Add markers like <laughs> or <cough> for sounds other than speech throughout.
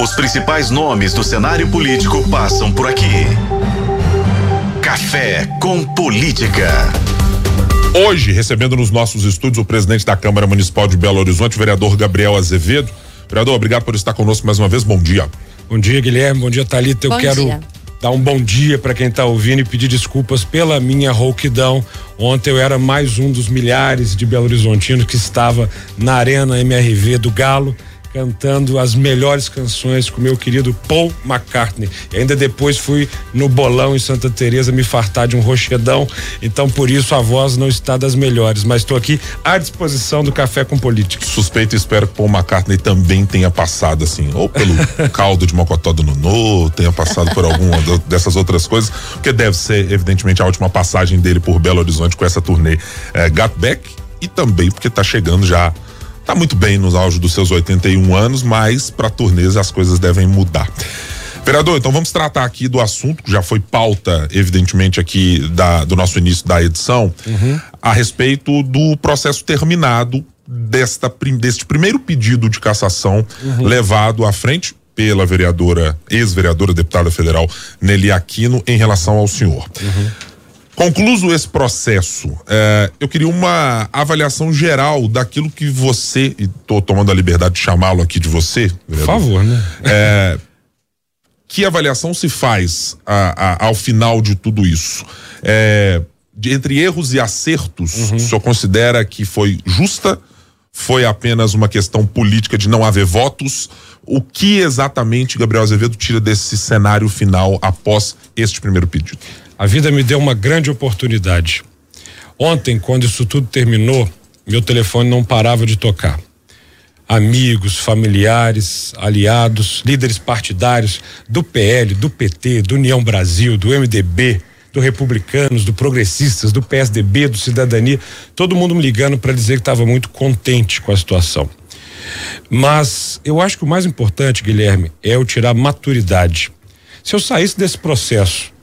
Os principais nomes do cenário político passam por aqui. Café com Política. Hoje, recebendo nos nossos estúdios o presidente da Câmara Municipal de Belo Horizonte, o vereador Gabriel Azevedo. Vereador, obrigado por estar conosco mais uma vez. Bom dia. Bom dia, Guilherme. Bom dia, Thalita. Eu Bom quero dia. dar um bom dia para quem está ouvindo e pedir desculpas pela minha rouquidão. Ontem eu era mais um dos milhares de Belo Horizontinos que estava na Arena MRV do Galo. Cantando as melhores canções com meu querido Paul McCartney. E ainda depois fui no bolão em Santa Teresa me fartar de um rochedão. Então, por isso, a voz não está das melhores. Mas estou aqui à disposição do Café com Política. Suspeito e espero que Paul McCartney também tenha passado, assim, ou pelo <laughs> caldo de mocotó do Nonô, tenha passado por alguma dessas outras coisas, porque deve ser, evidentemente, a última passagem dele por Belo Horizonte com essa turnê é, Got Back e também porque tá chegando já. Tá muito bem nos auge dos seus 81 anos, mas para turnês as coisas devem mudar. Vereador, então vamos tratar aqui do assunto que já foi pauta, evidentemente, aqui da- do nosso início da edição, a respeito do processo terminado desta, deste primeiro pedido de cassação levado à frente pela vereadora, ex-vereadora deputada federal Nelly Aquino em relação ao senhor. Concluso esse processo, eh, eu queria uma avaliação geral daquilo que você, e estou tomando a liberdade de chamá-lo aqui de você, Por favor, né? é, que avaliação se faz a- a- ao final de tudo isso? É, de- entre erros e acertos, o senhor considera que foi justa? Foi apenas uma questão política de não haver votos? O que exatamente Gabriel Azevedo tira desse cenário final após este primeiro pedido? A vida me deu uma grande oportunidade. Ontem, quando isso tudo terminou, meu telefone não parava de tocar. Amigos, familiares, aliados, líderes partidários do PL, do PT, do União Brasil, do MDB, do Republicanos, do Progressistas, do PSDB, do Cidadania, todo mundo me ligando para dizer que estava muito contente com a situação. Mas eu acho que o mais importante, Guilherme, é eu tirar maturidade. Se eu saísse desse processo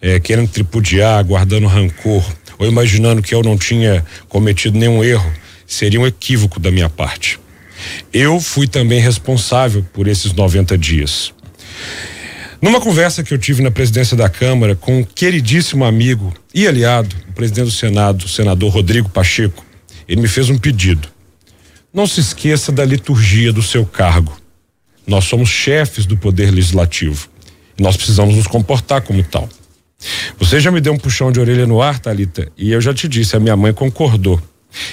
é, querendo tripudiar, guardando rancor, ou imaginando que eu não tinha cometido nenhum erro, seria um equívoco da minha parte. Eu fui também responsável por esses 90 dias. Numa conversa que eu tive na presidência da Câmara com um queridíssimo amigo e aliado, o presidente do Senado, o senador Rodrigo Pacheco, ele me fez um pedido. Não se esqueça da liturgia do seu cargo. Nós somos chefes do Poder Legislativo. E nós precisamos nos comportar como tal. Você já me deu um puxão de orelha no ar, Talita, e eu já te disse, a minha mãe concordou.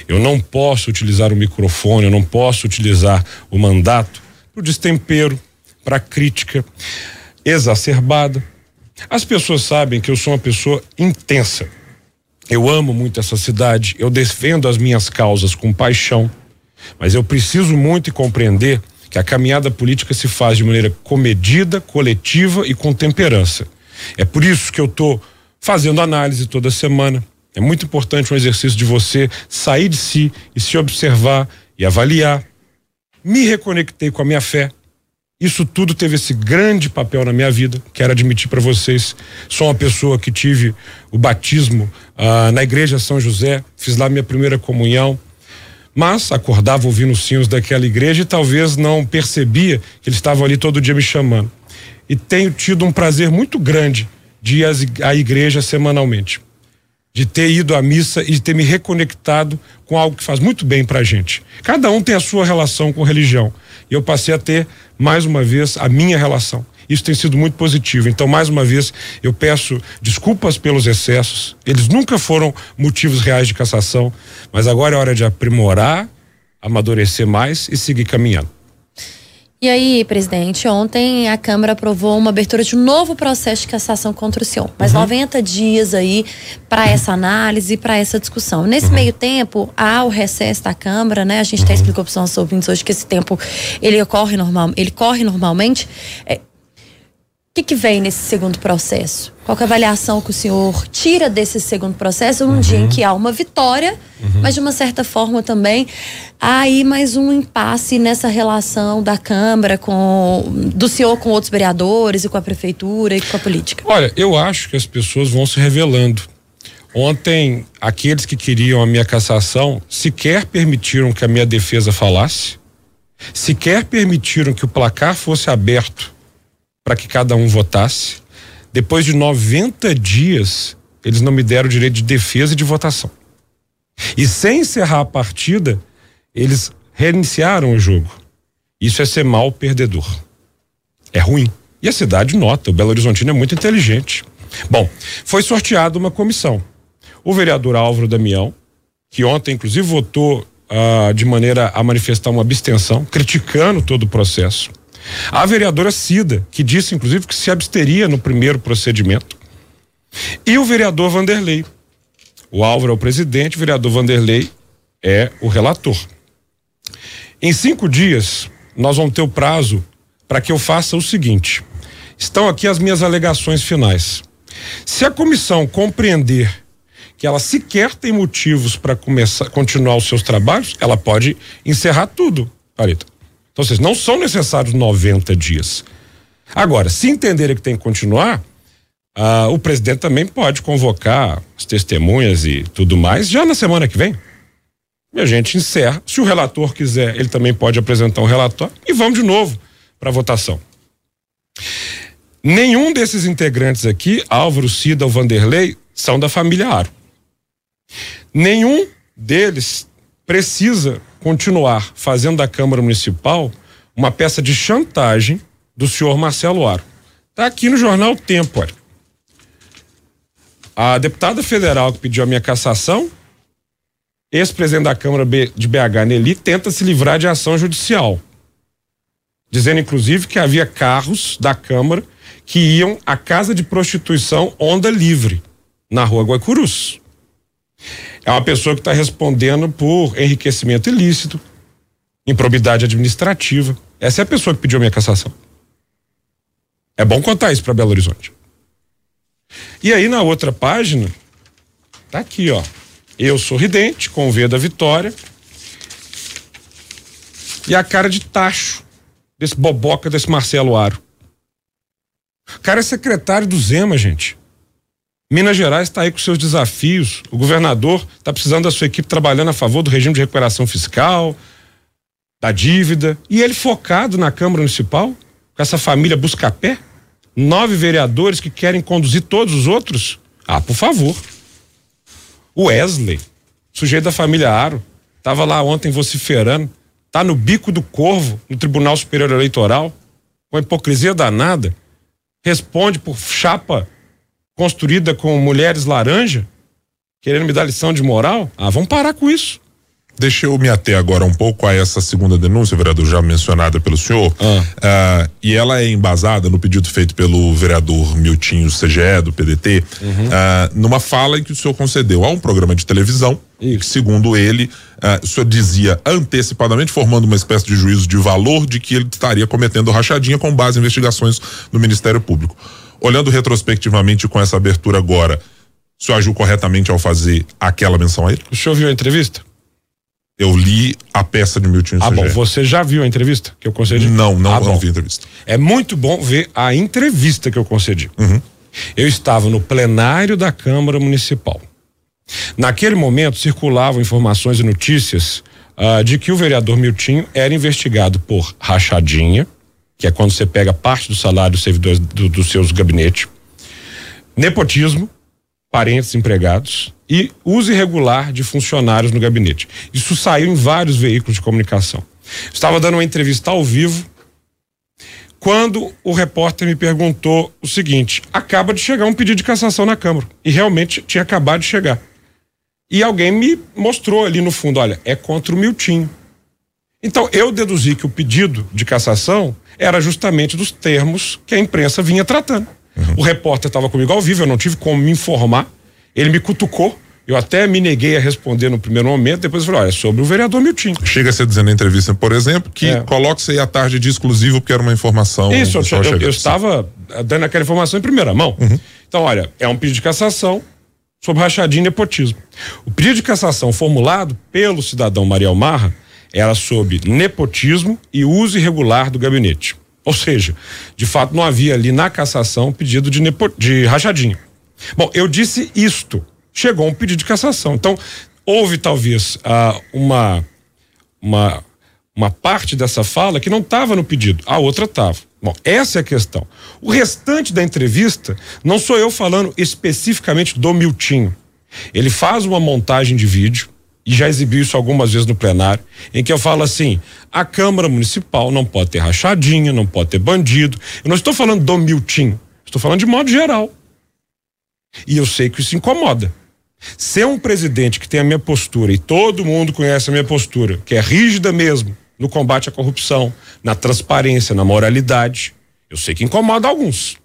Eu não posso utilizar o microfone, eu não posso utilizar o mandato para o destempero, para crítica exacerbada. As pessoas sabem que eu sou uma pessoa intensa. Eu amo muito essa cidade, eu defendo as minhas causas com paixão, mas eu preciso muito compreender que a caminhada política se faz de maneira comedida, coletiva e com temperança. É por isso que eu estou fazendo análise toda semana. É muito importante um exercício de você sair de si e se observar e avaliar. Me reconectei com a minha fé. Isso tudo teve esse grande papel na minha vida. Quero admitir para vocês, sou uma pessoa que tive o batismo ah, na igreja São José, fiz lá minha primeira comunhão, mas acordava ouvindo os sinos daquela igreja e talvez não percebia que eles estavam ali todo dia me chamando. E tenho tido um prazer muito grande de ir à igreja semanalmente, de ter ido à missa e de ter me reconectado com algo que faz muito bem pra gente. Cada um tem a sua relação com religião. E eu passei a ter, mais uma vez, a minha relação. Isso tem sido muito positivo. Então, mais uma vez, eu peço desculpas pelos excessos. Eles nunca foram motivos reais de cassação, mas agora é hora de aprimorar, amadurecer mais e seguir caminhando. E aí, presidente, ontem a Câmara aprovou uma abertura de um novo processo de cassação contra o senhor. Mais 90 dias aí para essa análise, para essa discussão. Nesse meio tempo, há o recesso da Câmara, né? A gente até explicou para os nossos ouvintes hoje que esse tempo ele ocorre normal, ele corre normalmente. É, que, que vem nesse segundo processo? Qual é a avaliação que o senhor tira desse segundo processo num dia em que há uma vitória, mas de uma certa forma também há aí mais um impasse nessa relação da Câmara com do senhor com outros vereadores e com a prefeitura e com a política? Olha, eu acho que as pessoas vão se revelando. Ontem, aqueles que queriam a minha cassação sequer permitiram que a minha defesa falasse. sequer permitiram que o placar fosse aberto para que cada um votasse. Depois de 90 dias, eles não me deram o direito de defesa e de votação. E sem encerrar a partida, eles reiniciaram o jogo. Isso é ser mal perdedor. É ruim. E a cidade nota, o Belo Horizontino é muito inteligente. Bom, foi sorteada uma comissão. O vereador Álvaro Damião, que ontem inclusive votou ah, de maneira a manifestar uma abstenção, criticando todo o processo. A vereadora Cida, que disse inclusive que se absteria no primeiro procedimento. E o vereador Vanderlei. O Álvaro é o presidente, o vereador Vanderlei é o relator. Em cinco dias, nós vamos ter o prazo para que eu faça o seguinte: estão aqui as minhas alegações finais. Se a comissão compreender que ela sequer tem motivos para começar continuar os seus trabalhos, ela pode encerrar tudo, Parita. Então, vocês não são necessários 90 dias. Agora, se entenderem que tem que continuar, ah, o presidente também pode convocar as testemunhas e tudo mais já na semana que vem. E a gente encerra. Se o relator quiser, ele também pode apresentar um relatório e vamos de novo para votação. Nenhum desses integrantes aqui, Álvaro, Cida ou Vanderlei, são da família Aro. Nenhum deles precisa continuar fazendo da Câmara Municipal uma peça de chantagem do senhor Marcelo Aro. Está aqui no jornal Tempo. A deputada federal que pediu a minha cassação, ex-presidente da Câmara de BH, Nelly, tenta se livrar de ação judicial. Dizendo, inclusive, que havia carros da Câmara que iam à casa de prostituição Onda Livre, na rua Guaicurus. É uma pessoa que está respondendo por enriquecimento ilícito, improbidade administrativa. Essa é a pessoa que pediu a minha cassação. É bom contar isso para Belo Horizonte. E aí na outra página, tá aqui, ó. Eu sorridente, com o V da vitória. E a cara de tacho desse boboca desse Marcelo Aro. O cara é secretário do Zema, gente. Minas Gerais está aí com seus desafios. O governador está precisando da sua equipe trabalhando a favor do regime de recuperação fiscal, da dívida. E ele focado na Câmara Municipal, com essa família busca-pé. Nove vereadores que querem conduzir todos os outros. Ah, por favor. O Wesley, sujeito da família Aro, estava lá ontem vociferando. Tá no bico do corvo, no Tribunal Superior Eleitoral, com a hipocrisia danada. Responde por chapa construída com mulheres laranja, querendo me dar lição de moral? Ah, vamos parar com isso. Deixa eu me ater agora um pouco a essa segunda denúncia, vereador, já mencionada pelo senhor. Ah. Uh, e ela é embasada no pedido feito pelo vereador Miltinho CGE, do PDT, uhum. uh, numa fala em que o senhor concedeu a um programa de televisão, Isso. que, segundo ele, uh, o senhor dizia antecipadamente, formando uma espécie de juízo de valor, de que ele estaria cometendo rachadinha com base em investigações do Ministério Público. Olhando retrospectivamente com essa abertura agora, o senhor agiu corretamente ao fazer aquela menção a ele? O senhor viu a entrevista? Eu li a peça de Milton Ah, bom, você já viu a entrevista que eu concedi? Não, não, ah, não vi a entrevista. É muito bom ver a entrevista que eu concedi. Uhum. Eu estava no plenário da Câmara Municipal. Naquele momento circulavam informações e notícias uh, de que o vereador Miltinho era investigado por rachadinha, que é quando você pega parte do salário dos servidores do, seus gabinetes, nepotismo, parentes empregados e uso irregular de funcionários no gabinete. Isso saiu em vários veículos de comunicação. Estava dando uma entrevista ao vivo quando o repórter me perguntou o seguinte: acaba de chegar um pedido de cassação na Câmara. E realmente tinha acabado de chegar. E alguém me mostrou ali no fundo: olha, é contra o Miltinho. Então eu deduzi que o pedido de cassação era justamente dos termos que a imprensa vinha tratando. Uhum. O repórter estava comigo ao vivo, eu não tive como me informar. Ele me cutucou. Eu até me neguei a responder no primeiro momento, depois eu falei, olha, é sobre o vereador Miltinho. Chega a ser dizendo na entrevista, por exemplo, que é. coloque-se aí à tarde de exclusivo, porque era uma informação. Isso, eu, eu, eu estava dando aquela informação em primeira mão. Uhum. Então, olha, é um pedido de cassação sobre rachadinho e nepotismo. O pedido de cassação formulado pelo cidadão Mariel Marra era sobre nepotismo e uso irregular do gabinete. Ou seja, de fato não havia ali na cassação pedido de, nepo, de rachadinho. Bom, eu disse isto. Chegou um pedido de cassação. Então, houve talvez uh, uma, uma uma parte dessa fala que não estava no pedido, a outra estava. Bom, essa é a questão. O restante da entrevista não sou eu falando especificamente do Miltinho. Ele faz uma montagem de vídeo e já exibiu isso algumas vezes no plenário, em que eu falo assim: a Câmara Municipal não pode ter rachadinha, não pode ter bandido. Eu não estou falando do Miltinho, estou falando de modo geral. E eu sei que isso incomoda. Ser um presidente que tem a minha postura, e todo mundo conhece a minha postura, que é rígida mesmo, no combate à corrupção, na transparência, na moralidade. Eu sei que incomoda alguns.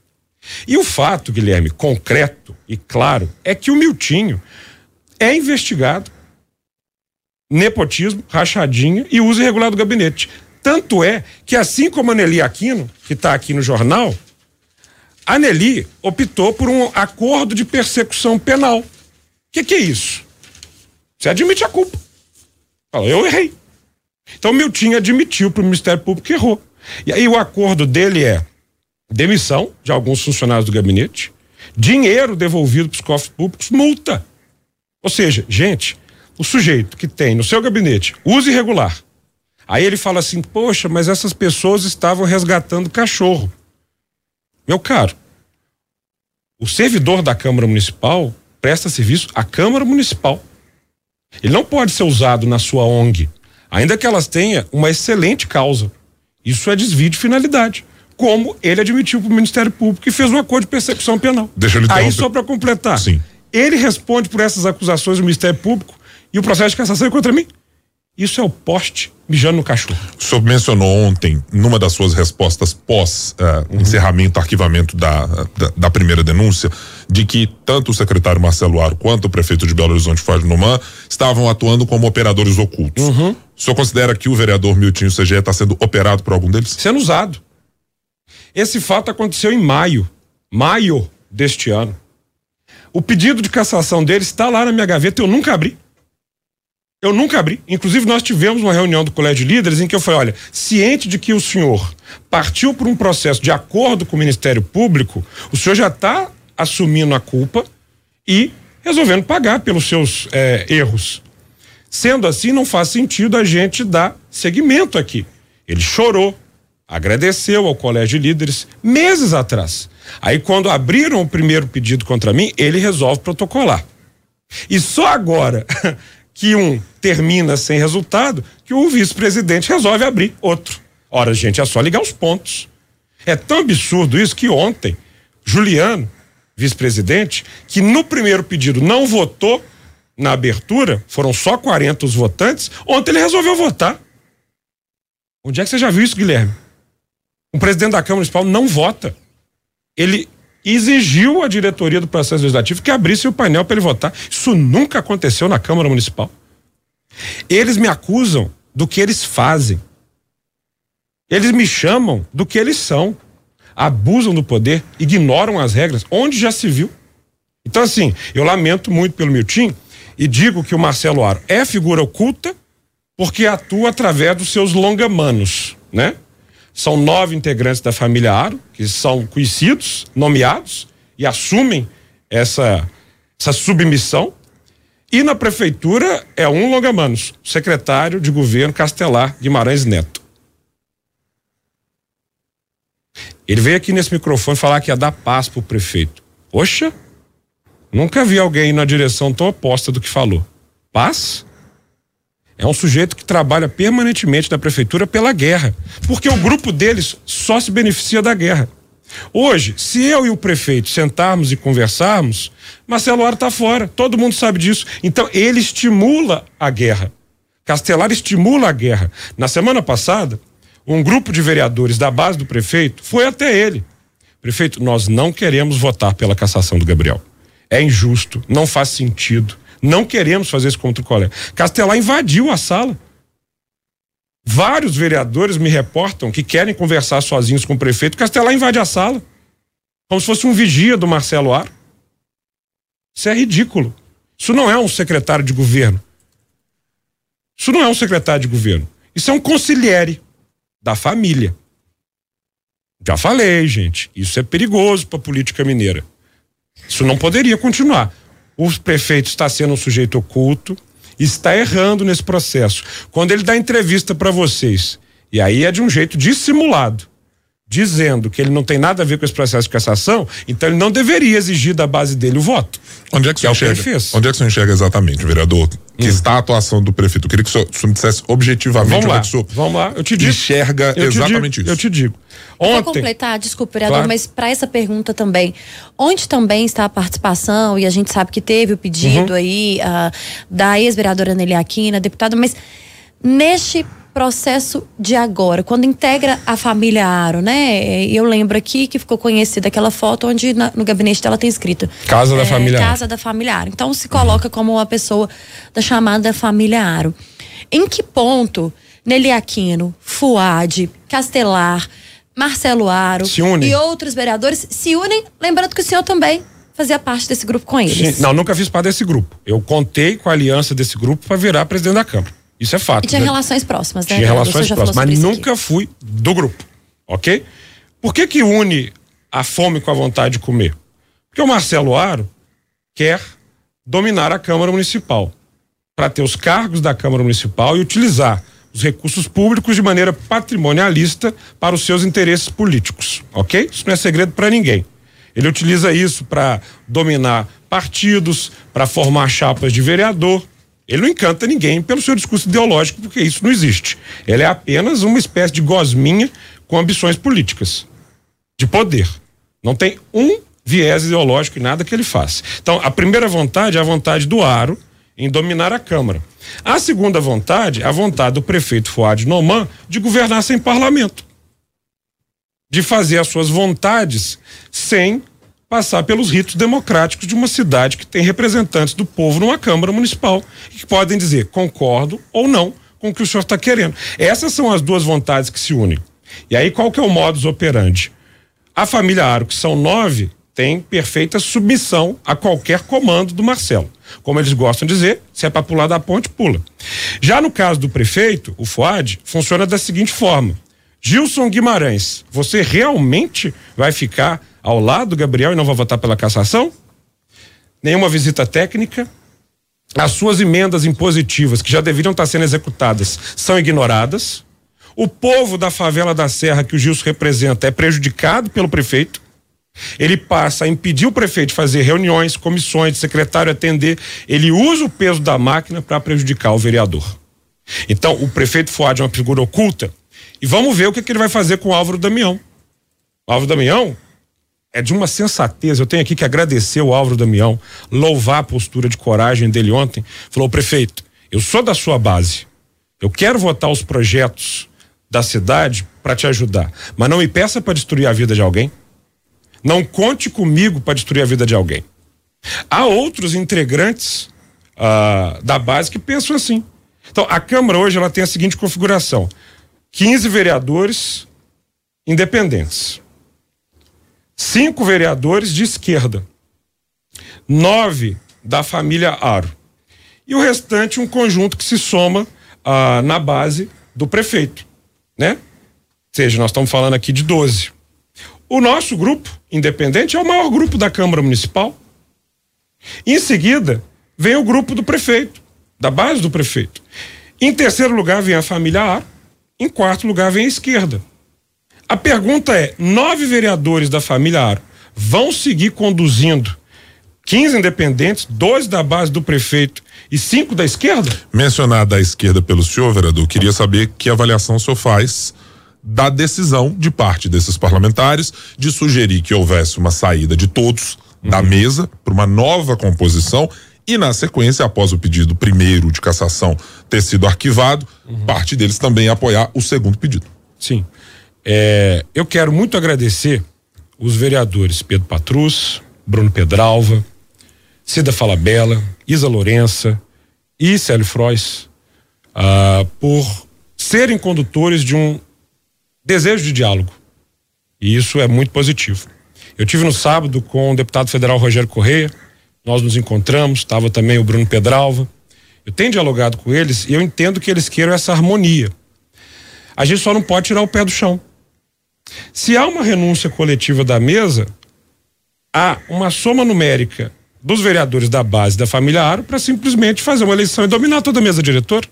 E o fato, Guilherme, concreto e claro, é que o Miltinho é investigado nepotismo, rachadinha e uso irregular do gabinete. Tanto é que, assim como a Nelly Aquino, que está aqui no jornal, a Nelly optou por um acordo de persecução penal. O que, que, é isso? Você admite a culpa. Fala, eu errei. Então Miltinho admitiu para o Ministério Público que errou. E aí o acordo dele é demissão de alguns funcionários do gabinete, dinheiro devolvido para os cofres públicos, multa. Ou seja, gente, o sujeito que tem no seu gabinete uso irregular, aí ele fala assim: poxa, mas essas pessoas estavam resgatando cachorro. Meu caro, o servidor da Câmara Municipal presta serviço à Câmara Municipal. Ele não pode ser usado na sua ONG ainda que elas tenham uma excelente causa. Isso é desvio de finalidade. Como ele admitiu para o Ministério Público e fez um acordo de persecução penal. Deixa eu Aí, só para completar. Sim. Ele responde por essas acusações do Ministério Público e o processo de cassação é contra mim. Isso é o poste mijando no cachorro. O senhor mencionou ontem, numa das suas respostas pós uh, uhum. encerramento, arquivamento da, da, da, primeira denúncia, de que tanto o secretário Marcelo Aro quanto o prefeito de Belo Horizonte, Fábio Noman, estavam atuando como operadores ocultos. Uhum. O senhor considera que o vereador Miltinho CGE está sendo operado por algum deles? Sendo usado. Esse fato aconteceu em maio, maio deste ano. O pedido de cassação dele está lá na minha gaveta, eu nunca abri. Eu nunca abri. Inclusive, nós tivemos uma reunião do Colégio de Líderes em que eu falei: olha, ciente de que o senhor partiu por um processo de acordo com o Ministério Público, o senhor já está assumindo a culpa e resolvendo pagar pelos seus é, erros. Sendo assim, não faz sentido a gente dar seguimento aqui. Ele chorou, agradeceu ao Colégio de Líderes meses atrás. Aí, quando abriram o primeiro pedido contra mim, ele resolve protocolar. E só agora <laughs> que um termina sem resultado, que o vice-presidente resolve abrir outro. Ora, gente, é só ligar os pontos. É tão absurdo isso que ontem, Juliano, vice-presidente, que no primeiro pedido não votou na abertura, foram só 40 os votantes, ontem ele resolveu votar. Onde é que você já viu isso, Guilherme? Um presidente da Câmara Municipal não vota. Ele exigiu a diretoria do processo legislativo que abrisse o painel para ele votar. Isso nunca aconteceu na Câmara Municipal. Eles me acusam do que eles fazem. Eles me chamam do que eles são. Abusam do poder, ignoram as regras, onde já se viu. Então, assim, eu lamento muito pelo Miltim e digo que o Marcelo Aro é figura oculta porque atua através dos seus longamanos, né? São nove integrantes da família Aro, que são conhecidos, nomeados, e assumem essa, essa submissão. E na prefeitura é um Longamanos, secretário de governo Castelar Guimarães Neto. Ele veio aqui nesse microfone falar que ia dar paz pro prefeito. Poxa, nunca vi alguém na direção tão oposta do que falou. Paz? É um sujeito que trabalha permanentemente na prefeitura pela guerra, porque o grupo deles só se beneficia da guerra. Hoje, se eu e o prefeito sentarmos e conversarmos, Marcelo Aro está fora, todo mundo sabe disso. Então, ele estimula a guerra. Castelar estimula a guerra. Na semana passada, um grupo de vereadores da base do prefeito foi até ele. Prefeito, nós não queremos votar pela cassação do Gabriel. É injusto, não faz sentido. Não queremos fazer isso contra o colega. Castelar invadiu a sala. Vários vereadores me reportam que querem conversar sozinhos com o prefeito. Castelar invade a sala. Como se fosse um vigia do Marcelo Aro. Isso é ridículo. Isso não é um secretário de governo. Isso não é um secretário de governo. Isso é um conselheiro da família. Já falei, gente. Isso é perigoso para a política mineira. Isso não poderia continuar o prefeito está sendo um sujeito oculto, está errando nesse processo. Quando ele dá entrevista para vocês, e aí é de um jeito dissimulado, dizendo que ele não tem nada a ver com esse processo de cassação, então ele não deveria exigir da base dele o voto. Onde é que, que é o que enxerga? ele fez. Onde é que você enxerga exatamente, vereador? Que está a atuação do prefeito? Eu queria que o senhor, o senhor me dissesse objetivamente Vamos onde lá, é que o senhor vamos lá, eu te digo. enxerga Eu te exatamente digo, isso. Eu te digo. Para Ontem, completar, desculpa, vereador, Claro. mas para essa pergunta também, onde também está a participação, e a gente sabe que teve o Uhum. pedido aí ah, da ex-vereadora Nelly Aquina, deputada, mas neste processo de agora, quando integra a família Aro, né? Eu lembro aqui que ficou conhecida aquela foto onde na- no gabinete dela tem escrito Casa da é, família Aro. Casa da família Aro. Então se coloca como uma pessoa da chamada família Aro. Em que ponto Nelly Aquino, Fuad, Castelar, Marcelo Aro e outros vereadores se unem, lembrando que o senhor também fazia parte desse grupo com eles. Sim, não, nunca fiz parte desse grupo. Eu contei com a aliança desse grupo para virar presidente da Câmara. Isso é fato. E tinha né? relações próximas, né? Tinha relações próximas, mas isso aqui. nunca fui do grupo, ok? Por que que une a fome com a vontade de comer? Porque o Marcelo Aro quer dominar a Câmara Municipal para ter os cargos da Câmara Municipal e utilizar os recursos públicos de maneira patrimonialista para os seus interesses políticos, ok? Isso não é segredo para ninguém. Ele utiliza isso para dominar partidos, para formar chapas de vereador. Ele não encanta ninguém pelo seu discurso ideológico, porque isso não existe. Ele é apenas uma espécie de gosminha com ambições políticas, de poder. Não tem um viés ideológico em nada que ele faça. Então, a primeira vontade é a vontade do Aro em dominar a Câmara. A segunda vontade é a vontade do prefeito Fuad Noman de governar sem parlamento. De fazer as suas vontades sem passar pelos ritos democráticos de uma cidade que tem representantes do povo numa Câmara Municipal e que podem dizer concordo ou não com o que o senhor está querendo. Essas são as duas vontades que se unem. E aí qual que é o modus operandi? A família Aro, que são nove, tem perfeita submissão a qualquer comando do Marcelo. Como eles gostam de dizer, se é para pular da ponte, pula. Já no caso do prefeito, o Fuad, funciona da seguinte forma: Gilson Guimarães, você realmente vai ficar ao lado do Gabriel e não vai votar pela cassação? Nenhuma visita técnica? As suas emendas impositivas, que já deveriam estar sendo executadas, são ignoradas. O povo da favela da Serra que o Gilson representa é prejudicado pelo prefeito. Ele passa a impedir o prefeito de fazer reuniões, comissões, secretário atender. Ele usa o peso da máquina para prejudicar o vereador. Então, o prefeito Fuad é uma figura oculta. E vamos ver o que, que ele vai fazer com o Álvaro Damião. O Álvaro Damião é de uma sensatez. Eu tenho aqui que agradecer o Álvaro Damião, louvar a postura de coragem dele ontem. Falou, prefeito, eu sou da sua base. Eu quero votar os projetos da cidade para te ajudar, mas não me peça para destruir a vida de alguém. Não conte comigo para destruir a vida de alguém. Há outros integrantes ah, da base que pensam assim. Então, a Câmara hoje ela tem a seguinte configuração: 15 vereadores independentes, cinco vereadores de esquerda, nove da família Aro e o restante um conjunto que se soma ah, na base do prefeito, né? Ou seja, nós estamos falando aqui de 12. O nosso grupo independente é o maior grupo da Câmara Municipal. Em seguida, vem o grupo do prefeito, da base do prefeito. Em terceiro lugar vem a família A. Em quarto lugar vem a esquerda. A pergunta é: nove vereadores da família Aro vão seguir conduzindo 15 independentes, dois da base do prefeito e cinco da esquerda? Mencionada a esquerda pelo senhor, vereador, queria saber que avaliação o senhor faz da decisão de parte desses parlamentares de sugerir que houvesse uma saída de todos da mesa para uma nova composição e na sequência, após o pedido primeiro de cassação ter sido arquivado, parte deles também apoiar o segundo pedido. Sim. É, eu quero muito agradecer os vereadores Pedro Patrus, Bruno Pedralva, Cida Falabella, Isa Lourença e Célio Frois ah, por serem condutores de um desejo de diálogo. E isso é muito positivo. Eu tive no sábado com o deputado federal Rogério Correia, nós nos encontramos, estava também o Bruno Pedralva. Eu tenho dialogado com eles e eu entendo que eles queiram essa harmonia. A gente só não pode tirar o pé do chão. Se há uma renúncia coletiva da mesa, há uma soma numérica dos vereadores da base da família Aro para simplesmente fazer uma eleição e dominar toda a mesa diretora.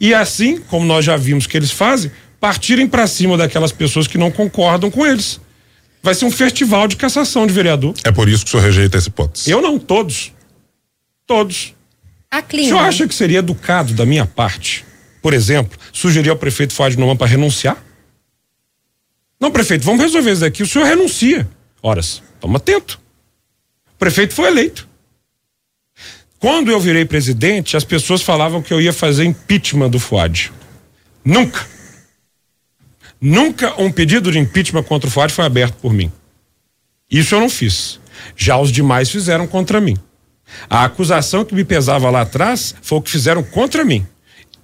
E assim, como nós já vimos que eles fazem, partirem para cima daquelas pessoas que não concordam com eles. Vai ser um festival de cassação de vereador. É por isso que o senhor rejeita essa hipótese. Eu não, todos. Todos. A O clima. senhor acha que seria educado da minha parte, por exemplo, sugerir ao prefeito Fuad Noman para renunciar? Não, prefeito, vamos resolver isso daqui. O senhor renuncia. Horas, toma atento. O prefeito foi eleito. Quando eu virei presidente, as pessoas falavam que eu ia fazer impeachment do Fuad. Nunca. Nunca um pedido de impeachment contra o Fuad foi aberto por mim. Isso eu não fiz. Já os demais fizeram contra mim. A acusação que me pesava lá atrás foi o que fizeram contra mim.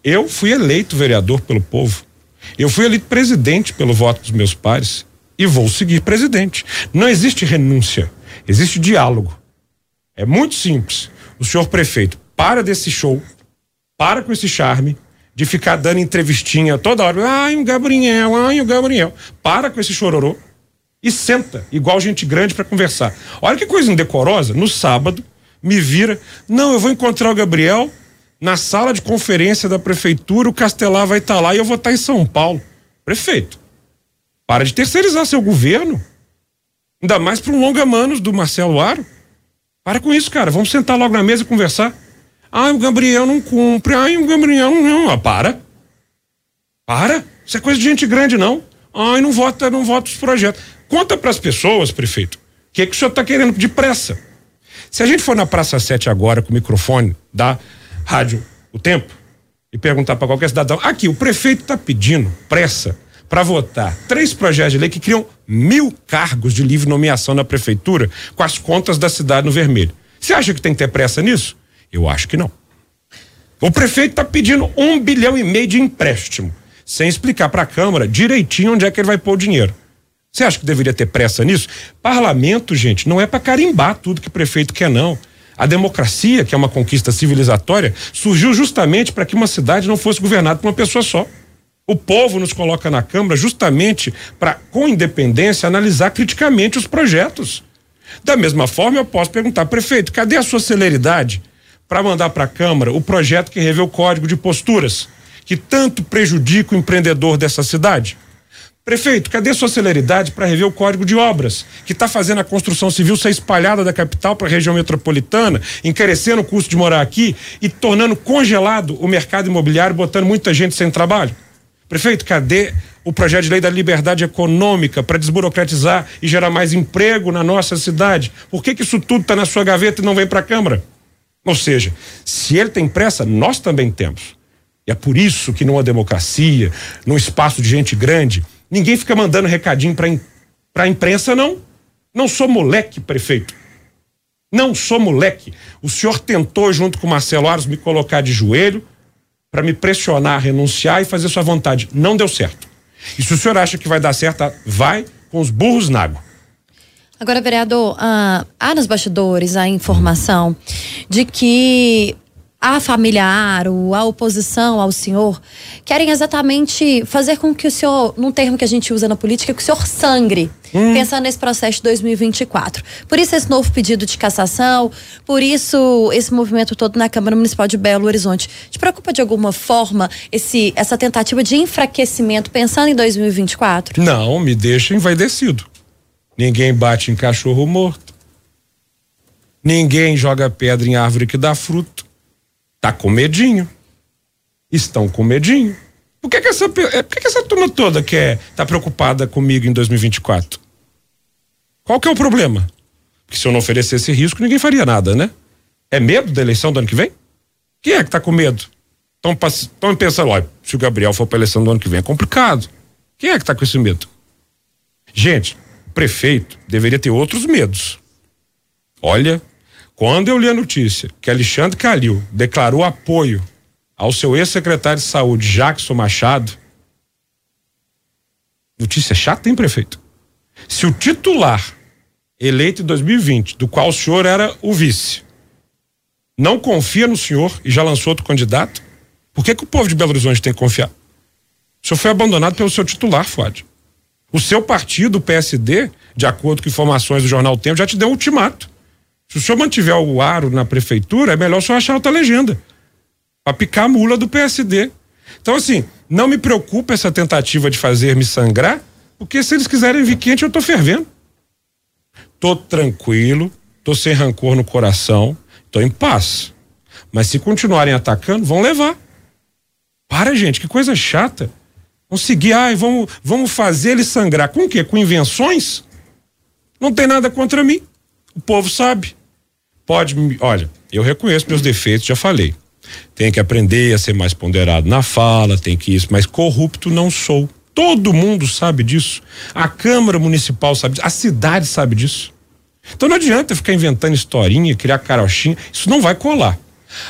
Eu fui eleito vereador pelo povo. Eu fui eleito presidente pelo voto dos meus pares e vou seguir presidente. Não existe renúncia, existe diálogo. É muito simples. O senhor prefeito, para desse show, para com esse charme de ficar dando entrevistinha toda hora. Ai, o Gabriel, ai, o Gabriel. Para com esse chororô e senta, igual gente grande para conversar. Olha que coisa indecorosa. No sábado, me vira. Não, eu vou encontrar o Gabriel na sala de conferência da prefeitura. O Castelar vai estar lá e eu vou estar em São Paulo. Prefeito, para de terceirizar seu governo. Ainda mais para um longa-manos do Marcelo Aro. Para com isso, cara. Vamos sentar logo na mesa e conversar. Ai, o Gabriel não cumpre. Ai, o Gabriel não. Ah, para. Para. Isso é coisa de gente grande, não. Ai, não vota, não vota os projetos. Conta para as pessoas, prefeito, o que, que o senhor está querendo de pressa. Se a gente for na Praça 7 agora com o microfone da Rádio O Tempo e perguntar para qualquer cidadão, aqui, o prefeito está pedindo pressa para votar três projetos de lei que criam mil cargos de livre nomeação na prefeitura com as contas da cidade no vermelho. Você acha que tem que ter pressa nisso? Eu acho que não. O prefeito está pedindo um bilhão e meio de empréstimo, sem explicar para a Câmara direitinho onde é que ele vai pôr o dinheiro. Você acha que deveria ter pressa nisso? Parlamento, gente, não é para carimbar tudo que o prefeito quer, não. A democracia, que é uma conquista civilizatória, surgiu justamente para que uma cidade não fosse governada por uma pessoa só. O povo nos coloca na Câmara justamente para, com independência, analisar criticamente os projetos. Da mesma forma, eu posso perguntar, prefeito, cadê a sua celeridade para mandar para a Câmara o projeto que revê o código de posturas, que tanto prejudica o empreendedor dessa cidade? Prefeito, cadê sua celeridade para rever o código de obras, que está fazendo a construção civil ser espalhada da capital para a região metropolitana, encarecendo o custo de morar aqui e tornando congelado o mercado imobiliário, botando muita gente sem trabalho? Prefeito, cadê o projeto de lei da liberdade econômica para desburocratizar e gerar mais emprego na nossa cidade? Por que, que isso tudo está na sua gaveta e não vem para a Câmara? Ou seja, se ele tem pressa, nós também temos. E é por isso que numa democracia, num espaço de gente grande, ninguém fica mandando recadinho para para a imprensa, não. Não sou moleque, prefeito. Não sou moleque. O senhor tentou, junto com o Marcelo Aros, me colocar de joelho para me pressionar renunciar e fazer sua vontade. Não deu certo. E se o senhor acha que vai dar certo, vai com os burros na água. Agora, vereador, ah, há nos bastidores a informação de que a família Aro, a oposição ao senhor, querem exatamente fazer com que o senhor, num termo que a gente usa na política, que o senhor sangre, pensando nesse processo de 2024. Por isso esse novo pedido de cassação, por isso esse movimento todo na Câmara Municipal de Belo Horizonte. Te preocupa de alguma forma esse, essa tentativa de enfraquecimento pensando em 2024? Não, me deixa envaidecido. Ninguém bate em cachorro morto. Ninguém joga pedra em árvore que dá fruto. Tá com medinho. Estão com medinho. Por que, que essa, é, por que, que essa turma toda quer tá preocupada comigo em 2024? Qual que é o problema? Porque se eu não oferecesse risco, ninguém faria nada, né? É medo da eleição do ano que vem? Quem é que tá com medo? Estão pensando, olha, se o Gabriel for para eleição do ano que vem é complicado. Quem é que tá com esse medo? Gente, o prefeito deveria ter outros medos. Olha, quando eu li a notícia que Alexandre Calil declarou apoio ao seu ex-secretário de saúde, Jackson Machado, notícia chata, hein, prefeito? Se o titular eleito em 2020, do qual o senhor era o vice, não confia no senhor e já lançou outro candidato, por que, que o povo de Belo Horizonte tem que confiar? O senhor foi abandonado pelo seu titular, Fuad. O seu partido, o PSD, de acordo com informações do jornal Tempo, já te deu um ultimato. Se o senhor mantiver o aro na prefeitura, é melhor o senhor achar outra legenda. Pra picar a mula do PSD. Então, assim, não me preocupa essa tentativa de fazer me sangrar, porque se eles quiserem vir quente, eu tô fervendo. Tô tranquilo, tô sem rancor no coração, tô em paz. Mas se continuarem atacando, vão levar. Para, gente, que coisa chata. Vão seguir, ai, vamos, vamos fazer ele sangrar. Com o quê? Com invenções? Não tem nada contra mim. O povo sabe. Pode, olha, eu reconheço meus defeitos, já falei. Tem que aprender a ser mais ponderado na fala, tem que isso, mas corrupto não sou. Todo mundo sabe disso. A Câmara Municipal sabe disso, a cidade sabe disso. Então não adianta ficar inventando historinha, criar carochinha, isso não vai colar.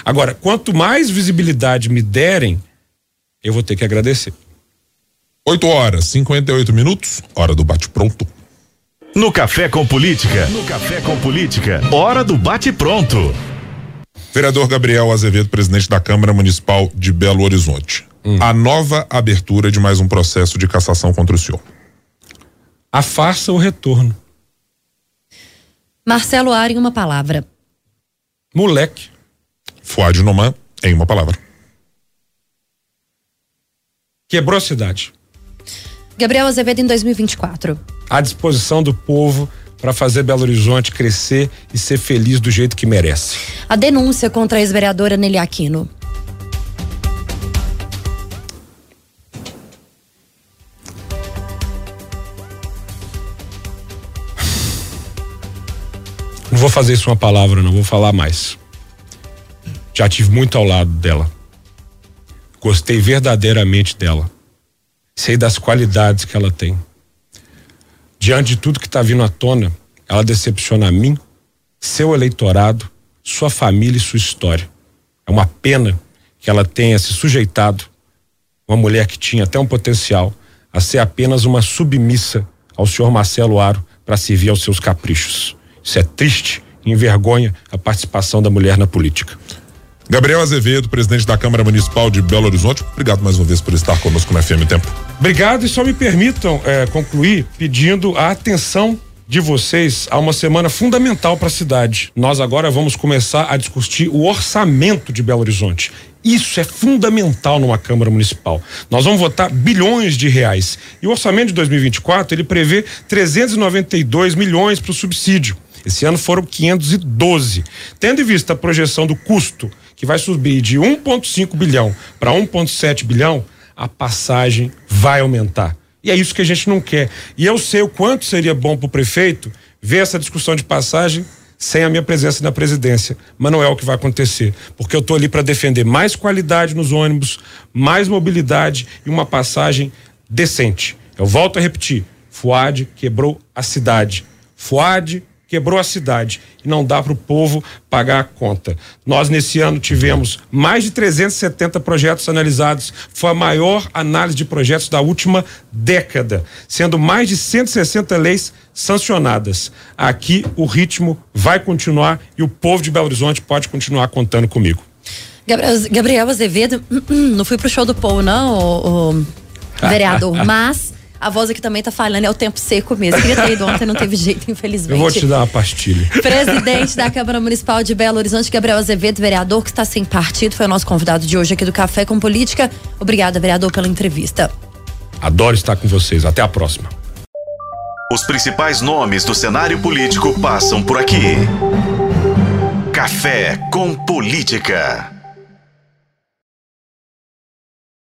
Agora, quanto mais visibilidade me derem, eu vou ter que agradecer. 8 horas, 58 minutos, hora do bate-pronto. No Café com Política. No Café com Política. Hora do bate-pronto. Vereador Gabriel Azevedo, presidente da Câmara Municipal de Belo Horizonte. Hum. A nova abertura de mais um processo de cassação contra o senhor. A farsa o retorno. Marcelo Ar em uma palavra. Moleque. Fuad Noman em uma palavra. Quebrou a cidade. Gabriel Azevedo em 2024. À disposição do povo para fazer Belo Horizonte crescer e ser feliz do jeito que merece. A denúncia contra a ex-vereadora Nelly Aquino. Não vou fazer isso uma palavra, não vou falar mais. Já tive muito ao lado dela. Gostei verdadeiramente dela. Sei das qualidades que ela tem. Diante de tudo que está vindo à tona, ela decepciona a mim, seu eleitorado, sua família e sua história. É uma pena que ela tenha se sujeitado, uma mulher que tinha até um potencial, a ser apenas uma submissa ao senhor Marcelo Aro para servir aos seus caprichos. Isso é triste e envergonha a participação da mulher na política. Gabriel Azevedo, presidente da Câmara Municipal de Belo Horizonte, obrigado mais uma vez por estar conosco no FM Tempo. Obrigado e só me permitam é, concluir pedindo a atenção de vocês a uma semana fundamental para a cidade. Nós agora vamos começar a discutir o orçamento de Belo Horizonte. Isso é fundamental numa Câmara Municipal. Nós vamos votar bilhões de reais. E o orçamento de 2024 ele prevê 392 milhões para o subsídio. Esse ano foram 512. Tendo em vista a projeção do custo que vai subir de 1,5 bilhão para 1,7 bilhão, a passagem vai aumentar. E é isso que a gente não quer. E eu sei o quanto seria bom para o prefeito ver essa discussão de passagem sem a minha presença na presidência, mas não é o que vai acontecer, porque eu estou ali para defender mais qualidade nos ônibus, mais mobilidade e uma passagem decente. Eu volto a repetir: Fuad quebrou a cidade. Fuad quebrou a cidade e não dá para o povo pagar a conta. Nós, nesse ano, tivemos mais de 370 projetos analisados, foi a maior análise de projetos da última década, sendo mais de 160 leis sancionadas. Aqui o ritmo vai continuar e o povo de Belo Horizonte pode continuar contando comigo. Gabriel, Azevedo, <clears throat> não fui pro show do Paul, não, o, o <laughs> vereador, mas a voz aqui também tá falando, é o tempo seco mesmo. Queria ter ido ontem, não teve jeito, infelizmente. Eu vou te dar uma pastilha. Presidente da Câmara Municipal de Belo Horizonte, Gabriel Azevedo, vereador que está sem partido, foi o nosso convidado de hoje aqui do Café com Política. Obrigada, vereador, pela entrevista. Adoro estar com vocês. Até a próxima. Os principais nomes do cenário político passam por aqui. Café com Política.